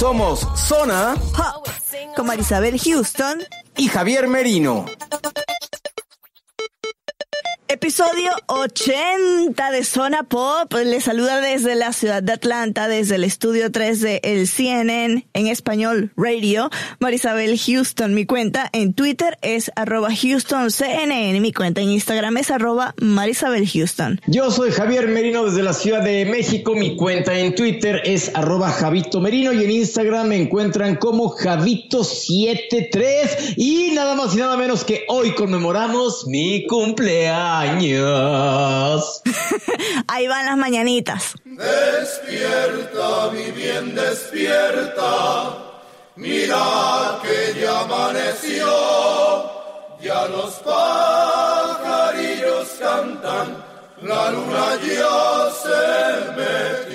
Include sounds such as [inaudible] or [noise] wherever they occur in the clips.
Somos Zona Pop, con Marisabel Houston, y Javier Merino. Episodio 80 de Zona Pop. Les saluda desde la ciudad de Atlanta, desde el estudio 3 de el CNN en español radio, Marisabel Houston. Mi cuenta en Twitter es arroba HoustonCNN. Mi cuenta en Instagram es arroba Marisabel Houston. Yo soy Javier Merino desde la Ciudad de México. Mi cuenta en Twitter es arroba Javito Merino y en Instagram me encuentran como Javito73. Y nada más y nada menos que hoy conmemoramos mi cumpleaños. [laughs] Ahí van las mañanitas. Despierta, mi bien, despierta. Mira que ya amaneció. Ya los pajarillos cantan. La luna ya se metió.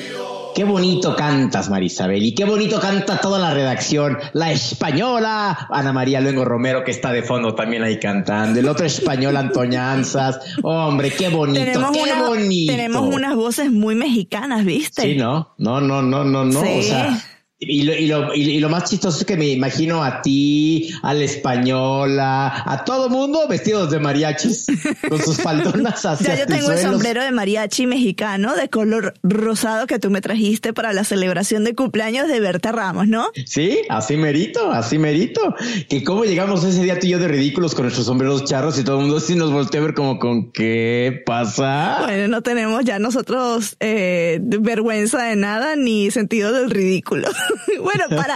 Qué bonito cantas, Marisabel, y qué bonito canta toda la redacción. La española, Ana María Luengo Romero, que está de fondo también ahí cantando. El otro español, Antoñanzas. Hombre, qué bonito, Tenemos, qué una- bonito. tenemos unas voces muy mexicanas, ¿viste? Sí, no, no, no, no, no, no. Sí. O sea, y lo, y, lo, y, lo más chistoso es que me imagino a ti, a la española, a todo mundo vestidos de mariachis, con sus faldonas [laughs] hacia Ya yo tengo el sombrero de mariachi mexicano de color rosado que tú me trajiste para la celebración de cumpleaños de Berta Ramos, ¿no? Sí, así merito, así merito. Que cómo llegamos ese día tú y yo de ridículos con nuestros sombreros charros y todo el mundo así nos voltea a ver como con qué pasa. Bueno, no tenemos ya nosotros eh, vergüenza de nada ni sentido del ridículo. [laughs] [laughs] bueno, para,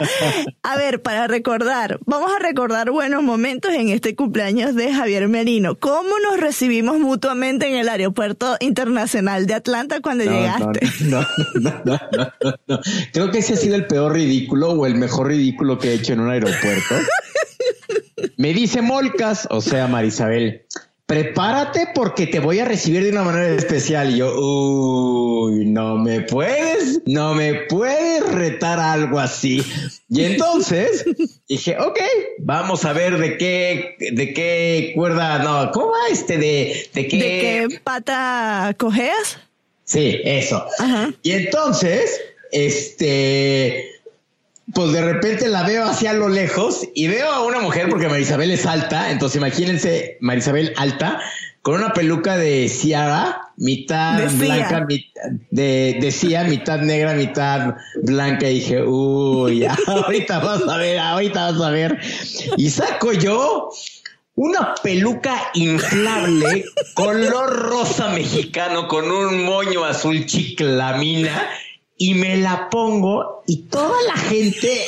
a ver, para recordar, vamos a recordar buenos momentos en este cumpleaños de Javier Merino. ¿Cómo nos recibimos mutuamente en el aeropuerto internacional de Atlanta cuando No, llegaste? No, no, no, no, no, no. Creo que ese ha sido el peor ridículo o el mejor ridículo que he hecho en un aeropuerto. Me dice Molcas, o sea, Marisabel, prepárate porque te voy a recibir de una manera especial. Y yo, uy, no me puedes, no me puedes retar algo así. Y entonces dije, ok, vamos a ver de qué, de qué cuerda, no, ¿cómo va este de, de qué? ¿De qué pata cojeas? Sí, eso. Ajá. Y entonces, este, pues de repente la veo hacia lo lejos y veo a una mujer porque Marisabel es alta, entonces imagínense Marisabel alta con una peluca de Ciara, mitad De blanca, mitad de, de Sia, mitad negra, mitad blanca. Y dije, uy, [laughs] ahorita vas a ver, ahorita vas a ver. Y saco yo una peluca inflable, color rosa mexicano, con un moño azul chiclamina, y me la pongo, y toda la gente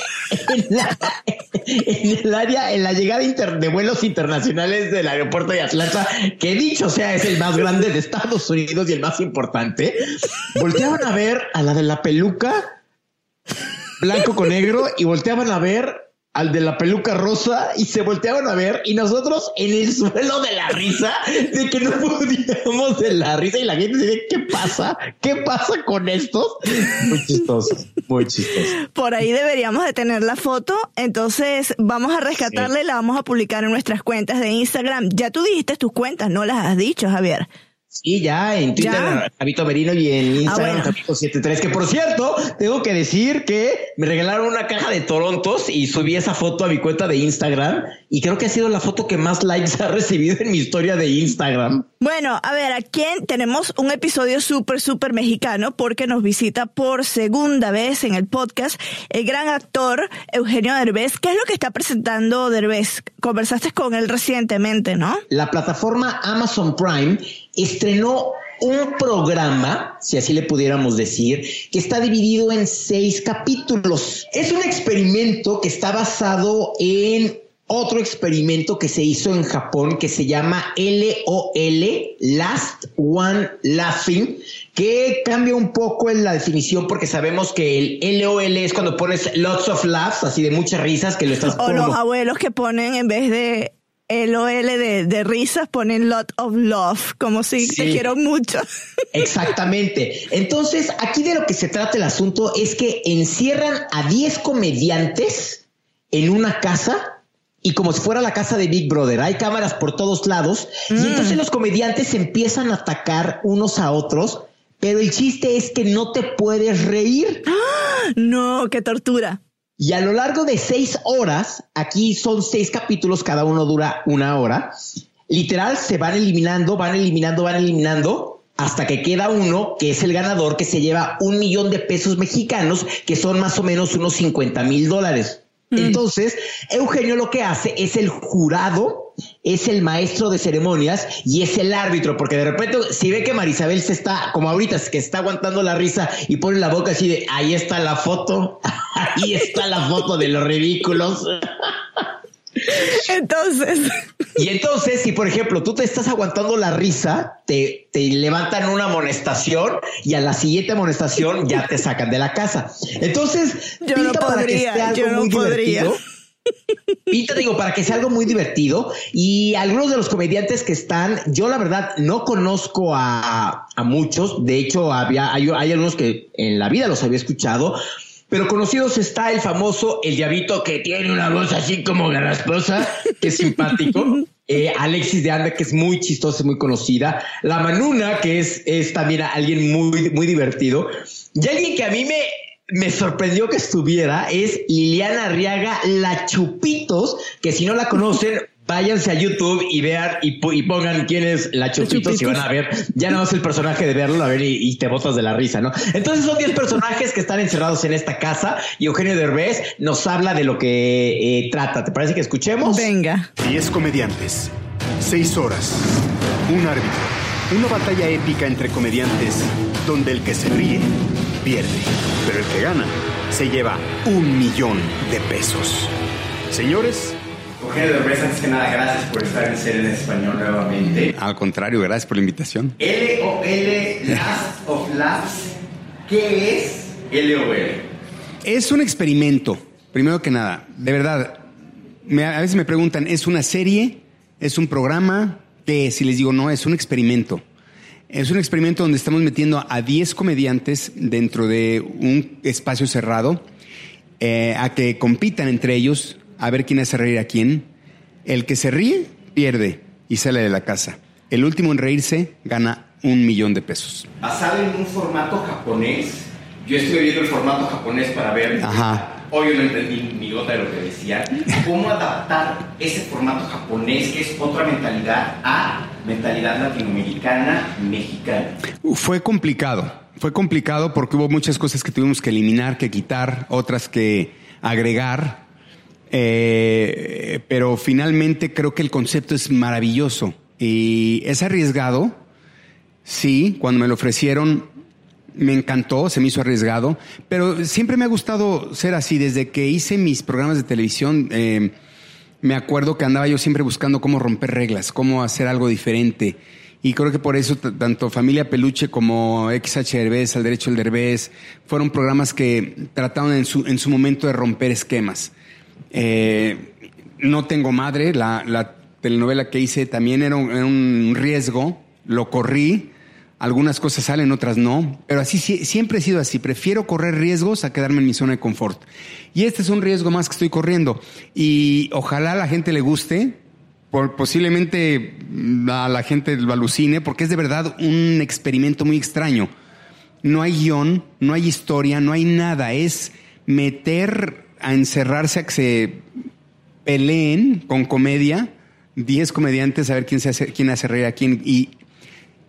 en, el área, en la llegada de vuelos internacionales del aeropuerto de Atlanta, que dicho sea es el más grande de Estados Unidos y el más importante, volteaban a ver a la de la peluca blanco con negro y volteaban a ver al de la peluca rosa y se volteaban a ver y nosotros en el suelo de la risa de que no podíamos de la risa y la gente dice ¿qué pasa? ¿qué pasa con estos? Muy chistoso, muy chistoso. Por ahí deberíamos de tener la foto, entonces vamos a rescatarla y la vamos a publicar en nuestras cuentas de Instagram. Ya tú dijiste tus cuentas, no las has dicho, Javier. Y ya en Twitter, Ya. Javito Merino y en Instagram, Ah, bueno. Javito73, que por cierto, tengo que decir que me regalaron una caja de Torontos y subí esa foto a mi cuenta de Instagram y creo que ha sido la foto que más likes ha [laughs] recibido en mi historia de Instagram. Bueno, a ver, ¿a quién tenemos un episodio súper, súper mexicano? Porque nos visita por segunda vez en el podcast el gran actor Eugenio Derbez. ¿Qué es lo que está presentando Derbez? Conversaste con él recientemente, ¿no? La plataforma Amazon Prime estrenó un programa, si así le pudiéramos decir, que está dividido en seis capítulos. Es un experimento que está basado en otro experimento que se hizo en Japón que se llama LOL, Last One Laughing, que cambia un poco en la definición porque sabemos que el LOL es cuando pones lots of laughs, así de muchas risas, que lo estás O los abuelos que ponen en vez de LOL de, de risas ponen lot of love, como si te quiero mucho. [laughs] Exactamente. Entonces, aquí de lo que se trata el asunto es que encierran a 10 comediantes en una casa y como si fuera la casa de Big Brother, hay cámaras por todos lados y mm. entonces los comediantes empiezan a atacar unos a otros, pero el chiste es que no te puedes reír. [gasps] No, qué tortura. Y a lo largo de seis horas, aquí son seis capítulos, cada uno dura una hora, literal se van eliminando, van eliminando, van eliminando, hasta que queda uno que es el ganador que se lleva un millón de pesos mexicanos, que son más o menos unos 50 mil dólares. Mm. Entonces, Eugenio lo que hace es el jurado, es el maestro de ceremonias y es el árbitro, porque de repente si ve que Marisabel se está, como ahorita, que está aguantando la risa y pone la boca así de, ahí está la foto, [laughs] ahí está la foto de los ridículos. Entonces. Y entonces, si por ejemplo tú te estás aguantando la risa, te, te, levantan una amonestación y a la siguiente amonestación ya te sacan de la casa. Entonces, yo no podría, yo no podría. Pinta, digo, para que sea algo muy divertido. Y algunos de los comediantes que están, yo la verdad no conozco a, a muchos. De hecho, había, hay, hay algunos que en la vida los había escuchado pero conocidos está el famoso El Diabito, que tiene una voz así como garrasposa, que es simpático. [laughs] Eh, Alexis de Anda, que es muy chistosa, muy conocida. La Manuna, que es, es también alguien muy, muy divertido. Y alguien que a mí me, me sorprendió que estuviera es Liliana Arriaga, la Chupitos, que si no la conocen, [laughs] váyanse a YouTube y vean y, pongan quién es la Chupitos y van a ver, ya no es el personaje de verlo, a ver y, te botas de la risa, ¿no? Entonces son 10 personajes que están encerrados en esta casa y Eugenio Derbez nos habla de lo que eh, trata. ¿Te parece que escuchemos? Venga. 10 comediantes, 6 horas, un árbitro, una batalla épica entre comediantes donde el que se ríe pierde, pero el que gana se lleva un millón de pesos. Señores, Eugenio Derbez, antes que nada, gracias por estar en Ser en Español nuevamente. Al contrario, gracias por la invitación. LOL, Last of Laughs, ¿qué es LOL? Es un experimento, primero que nada, de verdad. a veces me preguntan, ¿es una serie? ¿Es un programa? ¿Qué Si les digo, no, es un experimento. Es un experimento donde estamos metiendo a 10 comediantes dentro de un espacio cerrado eh, a que compitan entre ellos a ver quién hace reír a quién. El que se ríe, pierde y sale de la casa. El último en reírse gana un millón de pesos. Basado en un formato japonés, yo estoy viendo el formato japonés para ver. Ajá. Hoy no entendí ni gota de lo que decía. ¿Cómo adaptar ese formato japonés, que es otra mentalidad, a mentalidad latinoamericana, mexicana? Fue complicado. Fue complicado porque hubo muchas cosas que tuvimos que eliminar, que quitar, otras que agregar eh, pero finalmente creo que el concepto es maravilloso y es arriesgado. Sí, cuando me lo ofrecieron me encantó, se me hizo arriesgado, pero siempre me ha gustado ser así. Desde que hice mis programas de televisión, eh, me acuerdo que andaba yo siempre buscando cómo romper reglas, cómo hacer algo diferente. Y creo que por eso tanto Familia Peluche como XH Derbez, Al Derecho del Derbez, fueron programas que trataron en su, en su momento de romper esquemas. Eh, no tengo madre, la, telenovela que hice también era un, riesgo, lo corrí, algunas cosas salen, otras no, pero así siempre he sido así, prefiero correr riesgos a quedarme en mi zona de confort. Y este es un riesgo más que estoy corriendo y ojalá a la gente le guste, posiblemente a la gente lo alucine, porque es de verdad un experimento muy extraño. No hay guion, no hay historia, no hay nada, es meter a encerrarse a que se peleen con comedia 10 comediantes a ver quién, se hace, quién hace reír a quién. Y,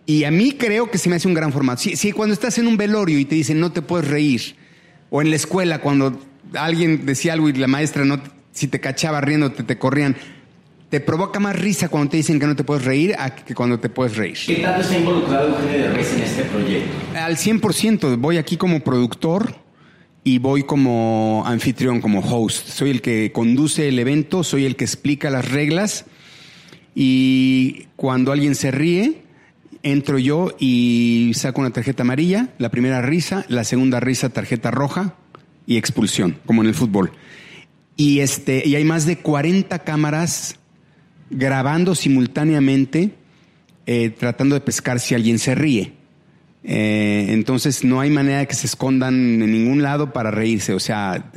y a mí creo que se me hace un gran formato. Si, cuando estás en un velorio y te dicen no te puedes reír, o en la escuela cuando alguien decía algo y la maestra no, si te cachaba riendo te, corrían, te provoca más risa cuando te dicen que no te puedes reír a que cuando te puedes reír. ¿Qué tanto está involucrado Eugenio de en este proyecto? Al 100%. Voy aquí como productor y voy como anfitrión, como host. Soy el que conduce el evento, soy el que explica las reglas y cuando alguien se ríe, entro yo y saco una tarjeta amarilla, la primera risa, la segunda risa tarjeta roja y expulsión, como en el fútbol. Y este y hay más de 40 cámaras grabando simultáneamente eh, tratando de pescar si alguien se ríe. Eh, entonces no hay manera de que se escondan en ningún lado para reírse. O sea,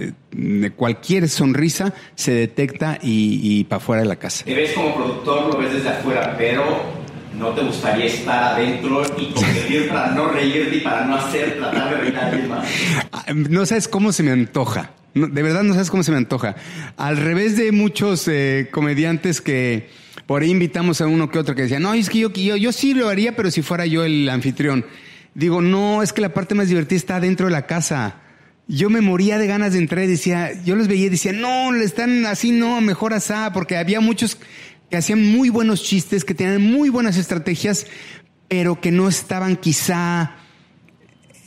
cualquier sonrisa se detecta y, para fuera de la casa. Te ves como productor, lo ves desde afuera, pero no te gustaría estar adentro y competir para no reírte y para no hacer, tratar de reír a alguien más. Ah, no sabes cómo se me antoja. de verdad no sabes cómo se me antoja. Al revés de muchos eh, comediantes que por ahí invitamos a uno que otro que decía, no, es que yo, yo, yo sí lo haría, pero si fuera yo el anfitrión. Digo, no, es que la parte más divertida está dentro de la casa. Yo me moría de ganas de entrar y decía, yo los veía y decía, no, le están así, no, mejor asá, porque había muchos que hacían muy buenos chistes, que tenían muy buenas estrategias, pero que no estaban quizá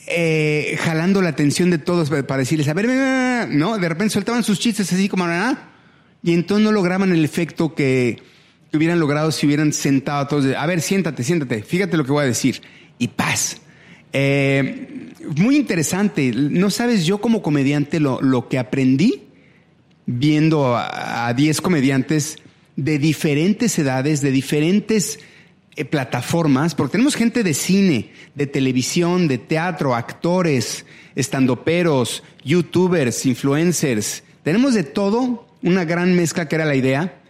eh, jalando la atención de todos para decirles, a ver, no, de repente soltaban sus chistes así como, ¿ah? y entonces no lograban el efecto que, que hubieran logrado si hubieran sentado a todos, a ver, siéntate, siéntate, fíjate lo que voy a decir, y paz eh, muy interesante. No sabes yo como comediante lo, lo que aprendí viendo a 10 comediantes de diferentes edades, de diferentes eh, plataformas, porque tenemos gente de cine, de televisión, de teatro, actores, estandoperos, youtubers, influencers. Tenemos de todo, una gran mezcla que era la idea,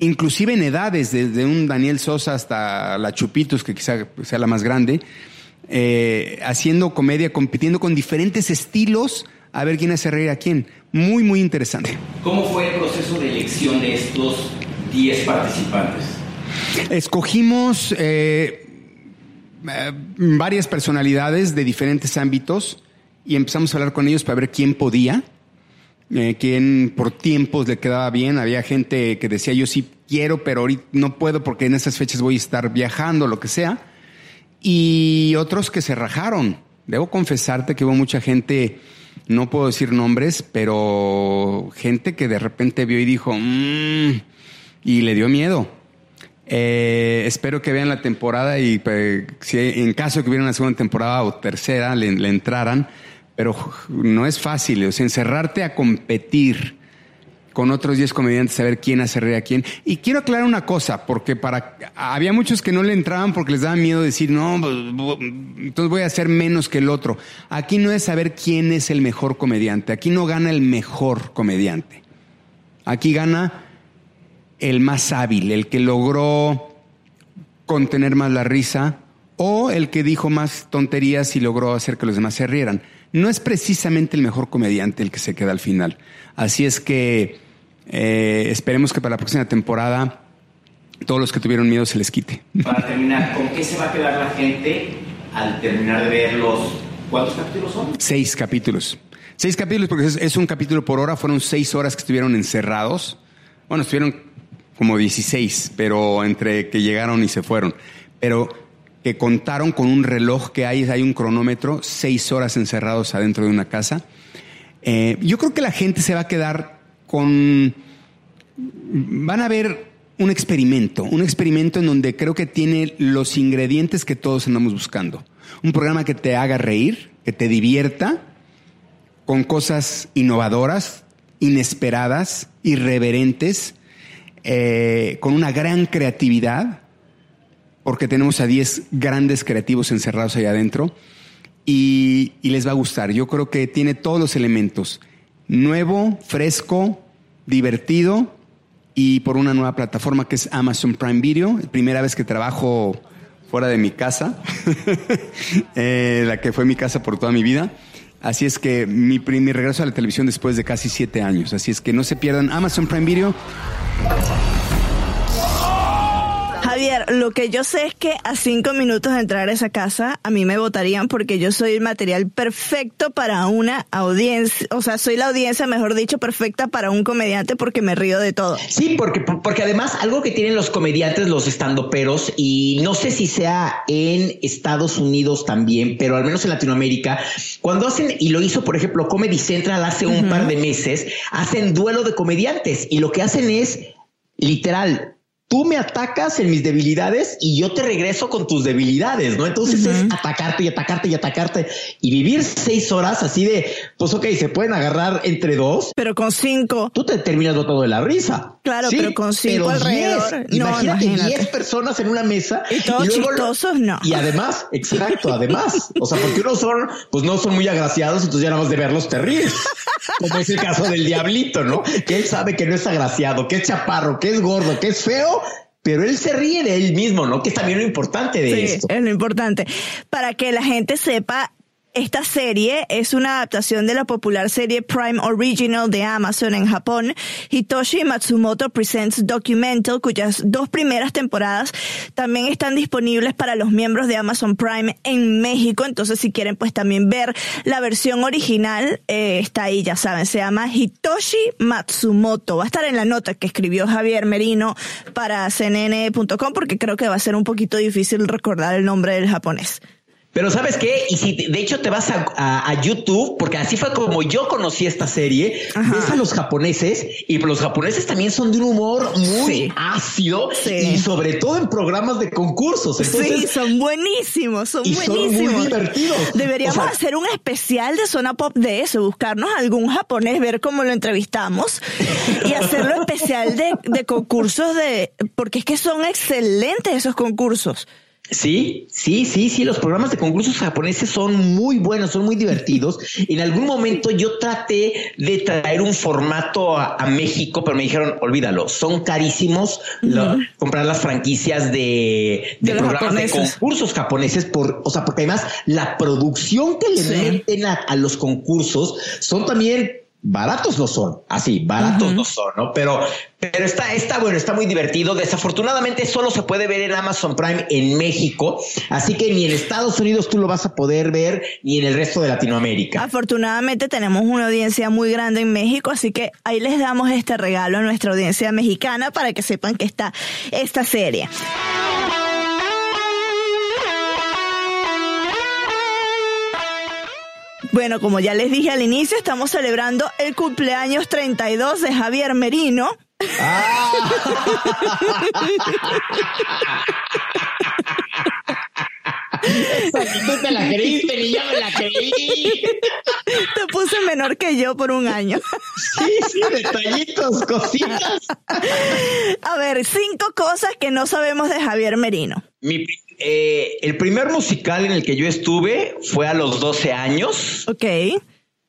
inclusive en edades, desde un Daniel Sosa hasta la Chupitos, que quizá sea la más grande. Eh, haciendo comedia, compitiendo con diferentes estilos, a ver quién hace reír a quién. Muy, muy interesante. ¿Cómo fue el proceso de elección de estos 10 participantes? Escogimos eh, eh, varias personalidades de diferentes ámbitos y empezamos a hablar con ellos para ver quién podía, quién por tiempos le quedaba bien. Había gente que decía yo sí quiero, pero ahorita no puedo porque en esas fechas voy a estar viajando, lo que sea y otros que se rajaron. Debo confesarte que hubo mucha gente, no puedo decir nombres, pero gente que de repente vio y dijo, mmm, y le dio miedo. Eh, espero que vean la temporada y si en caso que hubiera una segunda temporada o tercera le, entraran, pero no es fácil, o sea, encerrarte a competir con otros 10 comediantes a ver quién hace reír a quién. Y quiero aclarar una cosa, porque para había muchos que no le entraban porque les daba miedo decir, no, entonces voy a hacer menos que el otro. Aquí no es saber quién es el mejor comediante, aquí no gana el mejor comediante. Aquí gana el más hábil, el que logró contener más la risa o el que dijo más tonterías y logró hacer que los demás se rieran no es precisamente el mejor comediante el que se queda al final. Así es que eh, esperemos que para la próxima temporada todos los que tuvieron miedo se les quite. Para terminar, ¿con qué se va a quedar la gente al terminar de ver los... ¿Cuántos capítulos son? Seis capítulos. Seis capítulos porque es, un capítulo por hora. Fueron seis horas que estuvieron encerrados. Bueno, estuvieron como 16, pero entre que llegaron y se fueron. Pero que contaron con un reloj que hay, hay un cronómetro, seis horas encerrados adentro de una casa. Eh, yo creo que la gente se va a quedar con... Van a ver un experimento, un experimento en donde creo que tiene los ingredientes que todos andamos buscando. Un programa que te haga reír, que te divierta, con cosas innovadoras, inesperadas, irreverentes, eh, con una gran creatividad porque tenemos a 10 grandes creativos encerrados ahí adentro y, les va a gustar. Yo creo que tiene todos los elementos. Nuevo, fresco, divertido y por una nueva plataforma que es Amazon Prime Video. Primera vez que trabajo fuera de mi casa, [laughs] eh, la que fue mi casa por toda mi vida. Así es que mi, mi regreso a la televisión después de casi siete años. Así es que no se pierdan Amazon Prime Video. Javier, lo que yo sé es que a cinco minutos de entrar a esa casa, a mí me votarían porque yo soy el material perfecto para una audiencia, o sea, soy la audiencia, mejor dicho, perfecta para un comediante porque me río de todo. Sí, porque, porque además algo que tienen los comediantes, los estandoperos, y no sé si sea en Estados Unidos también, pero al menos en Latinoamérica, cuando hacen, y lo hizo, por ejemplo, Comedy Central hace un par de meses, hacen duelo de comediantes y lo que hacen es literal tú me atacas en mis debilidades y yo te regreso con tus debilidades, ¿no? Entonces es atacarte y atacarte y atacarte y vivir seis horas así de, pues ok, se pueden agarrar entre dos. Pero con cinco. Tú te terminas botado de la risa. Claro, pero con cinco alrededor. no, imagínate, diez personas en una mesa. Y todos chistosos, no. Y además, exacto, además. O sea, porque unos son, pues no son muy agraciados, entonces ya nada más de verlos te ríes. Como es el caso del diablito, ¿no? Que él sabe que no es agraciado, que es chaparro, que es gordo, que es feo pero él se ríe de él mismo, ¿no? Que es también lo importante de sí, esto. Es lo importante. Para que la gente sepa esta serie es una adaptación de la popular serie Prime Original de Amazon en Japón, Hitoshi Matsumoto Presents Documental, cuyas dos primeras temporadas también están disponibles para los miembros de Amazon Prime en México. Entonces, si quieren, pues también ver la versión original, eh, está ahí, ya saben, se llama Hitoshi Matsumoto. Va a estar en la nota que escribió Javier Merino para cnn.com porque creo que va a ser un poquito difícil recordar el nombre del japonés. Pero sabes qué, y si de hecho te vas a, YouTube, porque así fue como yo conocí esta serie, ves a los japoneses y los japoneses también son de un humor muy ácido y sobre todo en programas de concursos. sí, son buenísimos, son buenísimos. Son muy divertidos. Deberíamos hacer un especial de zona pop de eso, buscarnos algún japonés, ver cómo lo entrevistamos [laughs] y hacerlo especial de, de concursos de, porque es que son excelentes esos concursos. Sí, sí, sí, sí, los programas de concursos japoneses son muy buenos, son muy divertidos. [laughs] en algún momento yo traté de traer un formato a, México, pero me dijeron, olvídalo, son carísimos comprar las franquicias de, programas de concursos japoneses, por, o sea, porque además la producción que le meten a los concursos son también baratos no son, así, baratos no son, ¿no? Pero, pero está, está bueno, está muy divertido. Desafortunadamente solo se puede ver en Amazon Prime en México, así que ni en Estados Unidos tú lo vas a poder ver, ni en el resto de Latinoamérica. Afortunadamente tenemos una audiencia muy grande en México, así que ahí les damos este regalo a nuestra audiencia mexicana para que sepan que está esta serie. Bueno, como ya les dije al inicio, estamos celebrando el cumpleaños 32 de Javier Merino. Ah. Tú te la creíste ni yo me la creí. Te puse menor que yo por un año. Sí, sí, detallitos, cositas. A ver, cinco cosas que no sabemos de Javier Merino. Mi eh, el primer musical en el que yo estuve fue a los 12 años. Ok.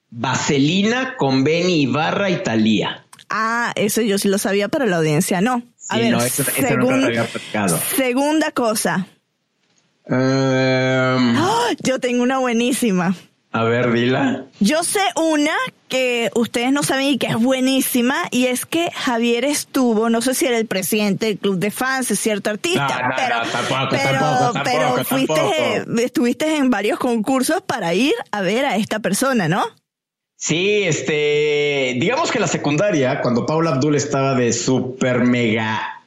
Vaselina con Benny Ibarra y Talía. Ah, eso yo sí lo sabía, pero la audiencia no. A ver, segunda cosa. Em. ¡Ah! Yo tengo una buenísima. A ver, dila. Yo sé una que ustedes no saben y que es buenísima y es que Javier estuvo, no sé si era el presidente del club de fans, es cierto artista, pero, pero, fuiste, estuviste en varios concursos para ir a ver a esta persona, ¿no? Sí, este, digamos que la secundaria, cuando Paula Abdul estaba de super mega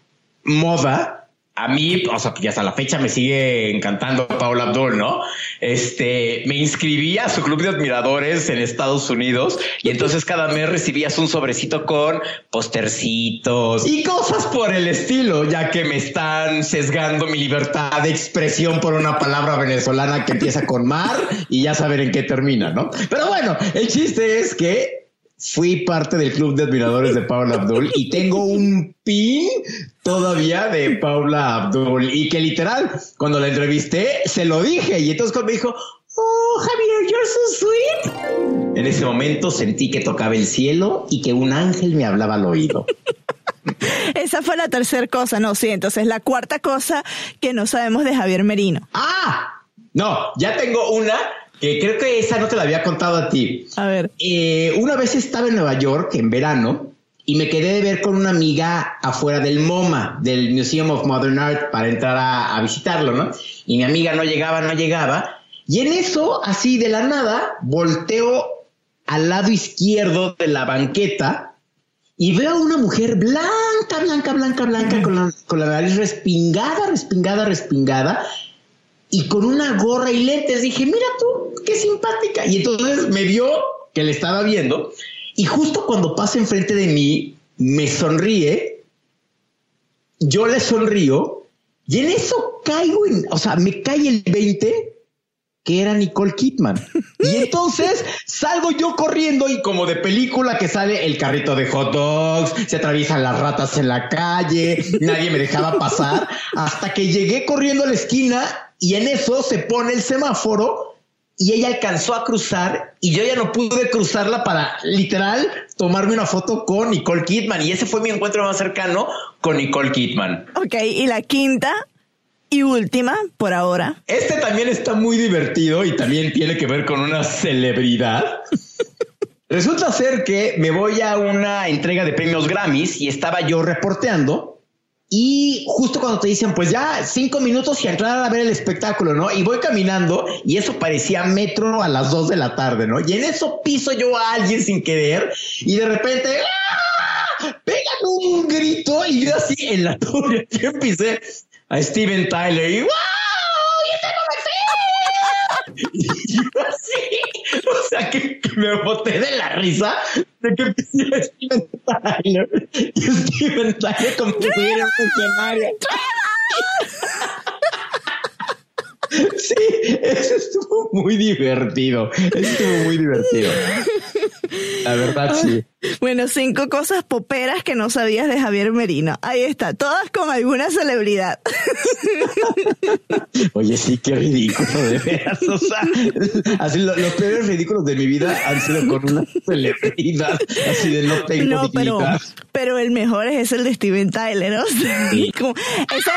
moda, a mí, o sea, ya hasta la fecha me sigue encantando Paula Abdul, ¿no? Este, me inscribí a su club de admiradores en Estados Unidos y entonces cada mes recibías un sobrecito con postercitos y cosas por el estilo, ya que me están sesgando mi libertad de expresión por una palabra venezolana que empieza con mar y ya saber en qué termina, ¿no? Pero bueno, el chiste es que fui parte del club de admiradores de Paula Abdul y tengo un pin todavía de Paula Abdul y que literal cuando la entrevisté se lo dije y entonces cuando me dijo Oh, Javier, you're so sweet. En ese momento sentí que tocaba el cielo y que un ángel me hablaba al oído. [laughs] Esa fue la tercera cosa, no, sí, entonces la cuarta cosa que no sabemos de Javier Merino. Ah, no, ya tengo una que creo que esa no te la había contado a ti. A ver. Eh, una vez estaba en Nueva York en verano y me quedé de ver con una amiga afuera del MoMA, del Museum of Modern Art, para entrar a, a visitarlo, ¿no? Y mi amiga no llegaba, no llegaba. Y en eso, así de la nada, volteo al lado izquierdo de la banqueta y veo a una mujer blanca, blanca, blanca, blanca, con la, con la nariz respingada, respingada, respingada, y con una gorra y lentes. Dije, mira tú, qué simpática. Y entonces me vio que le estaba viendo, y justo cuando pasa enfrente de mí, me sonríe, yo le sonrío, y en eso caigo en, o sea, me cae el 20 que era Nicole Kidman. Y [laughs] entonces salgo yo corriendo y como de película que sale el carrito de hot dogs, se atraviesan las ratas en la calle, nadie me dejaba pasar, hasta que llegué corriendo a la esquina y en eso se pone el semáforo y ella alcanzó a cruzar y yo ya no pude cruzarla para literal tomarme una foto con Nicole Kidman y ese fue mi encuentro más cercano con Nicole Kidman. Ok, y la quinta y última, por ahora. Este también está muy divertido y también tiene que ver con una celebridad. [laughs] Resulta ser que me voy a una entrega de premios Grammys y estaba yo reporteando y justo cuando te dicen, pues ya cinco minutos y entrar a ver el espectáculo, ¿no? Y voy caminando y eso parecía metro a las dos de la tarde, ¿no? Y en eso piso yo a alguien sin querer y de repente ¡ah! pegan un grito y yo así en la torre [laughs] yo empecé a Steven Tyler y ¡wow! ¡Y ese no me Y yo así, o sea que, que, me boté de la risa de que Steven Tyler y Steven Tyler como si fuera un funcionario. Sí, eso estuvo muy divertido. Eso estuvo muy divertido. La verdad, sí. Bueno, cinco cosas poperas que no sabías de Javier Merino. Ahí está, todas con alguna celebridad. [laughs] Oye, sí, qué ridículo, de veras. O sea, así lo, los peores ridículos de mi vida han sido con una celebridad. Así de no tengo No, pero, pero el mejor es el de Steven Tyler, ¿no? Sí. [laughs] Como- esa-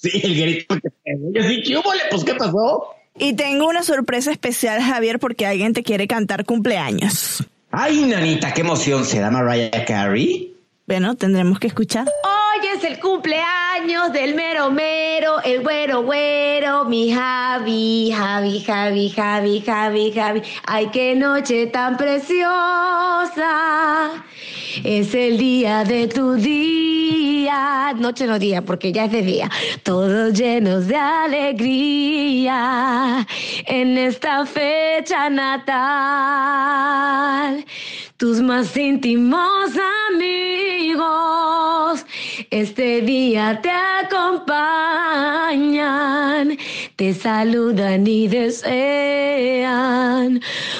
Sí, el grito que Yo sí, ¿qué hubo? Pues, ¿qué pasó? Y tengo una sorpresa especial, Javier, porque alguien te quiere cantar cumpleaños. Ay, nanita, qué emoción. ¿Será Mariah Carey? Bueno, tendremos que escuchar. Hoy es el cumpleaños del mero mero, el güero güero, mi Javi, Javi, Javi, Javi, Javi, Javi. Ay, qué noche tan preciosa. Es el día de tu día. Noche no día, porque ya es de día. Todos llenos de alegría en esta fecha natal. Tus más íntimos amigos este día te acompañan, te saludan y desean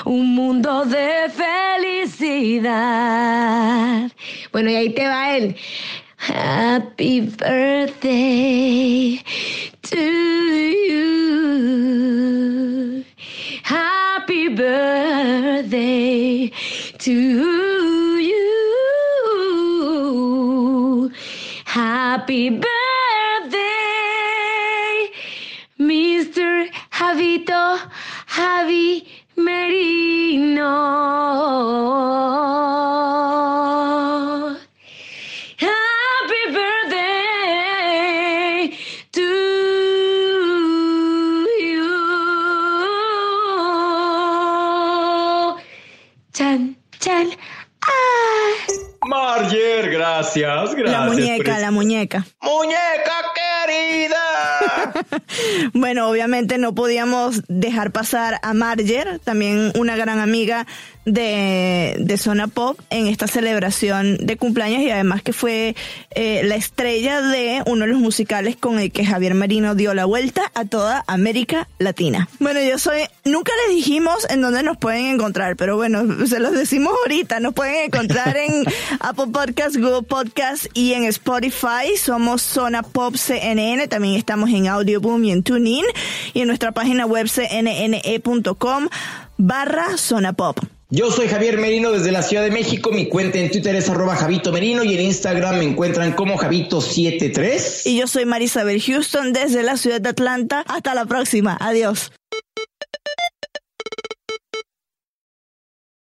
un mundo de felicidad. Bueno, y ahí te va el Happy birthday to you. Happy birthday to obviamente no podíamos dejar pasar a Marger, también una gran amiga de, de Zona Pop, en esta celebración de cumpleaños y además que fue eh, la estrella de uno de los musicales con el que Javier Marino dio la vuelta a toda América Latina. Bueno, yo soy, nunca les dijimos en dónde nos pueden encontrar, pero bueno, se los decimos ahorita, nos pueden encontrar en [laughs] Apple Podcasts, Google Podcasts y en Spotify. Somos Zona Pop CNN, también estamos en Audio Boom y en TuneIn y en nuestra página web cnne.com barra Zona Pop. Yo soy Javier Merino desde la Ciudad de México. Mi cuenta en Twitter es arroba Javito Merino y en Instagram me encuentran como Javito73. Y yo soy Marisabel Houston desde la ciudad de Atlanta. Hasta la próxima. Adiós.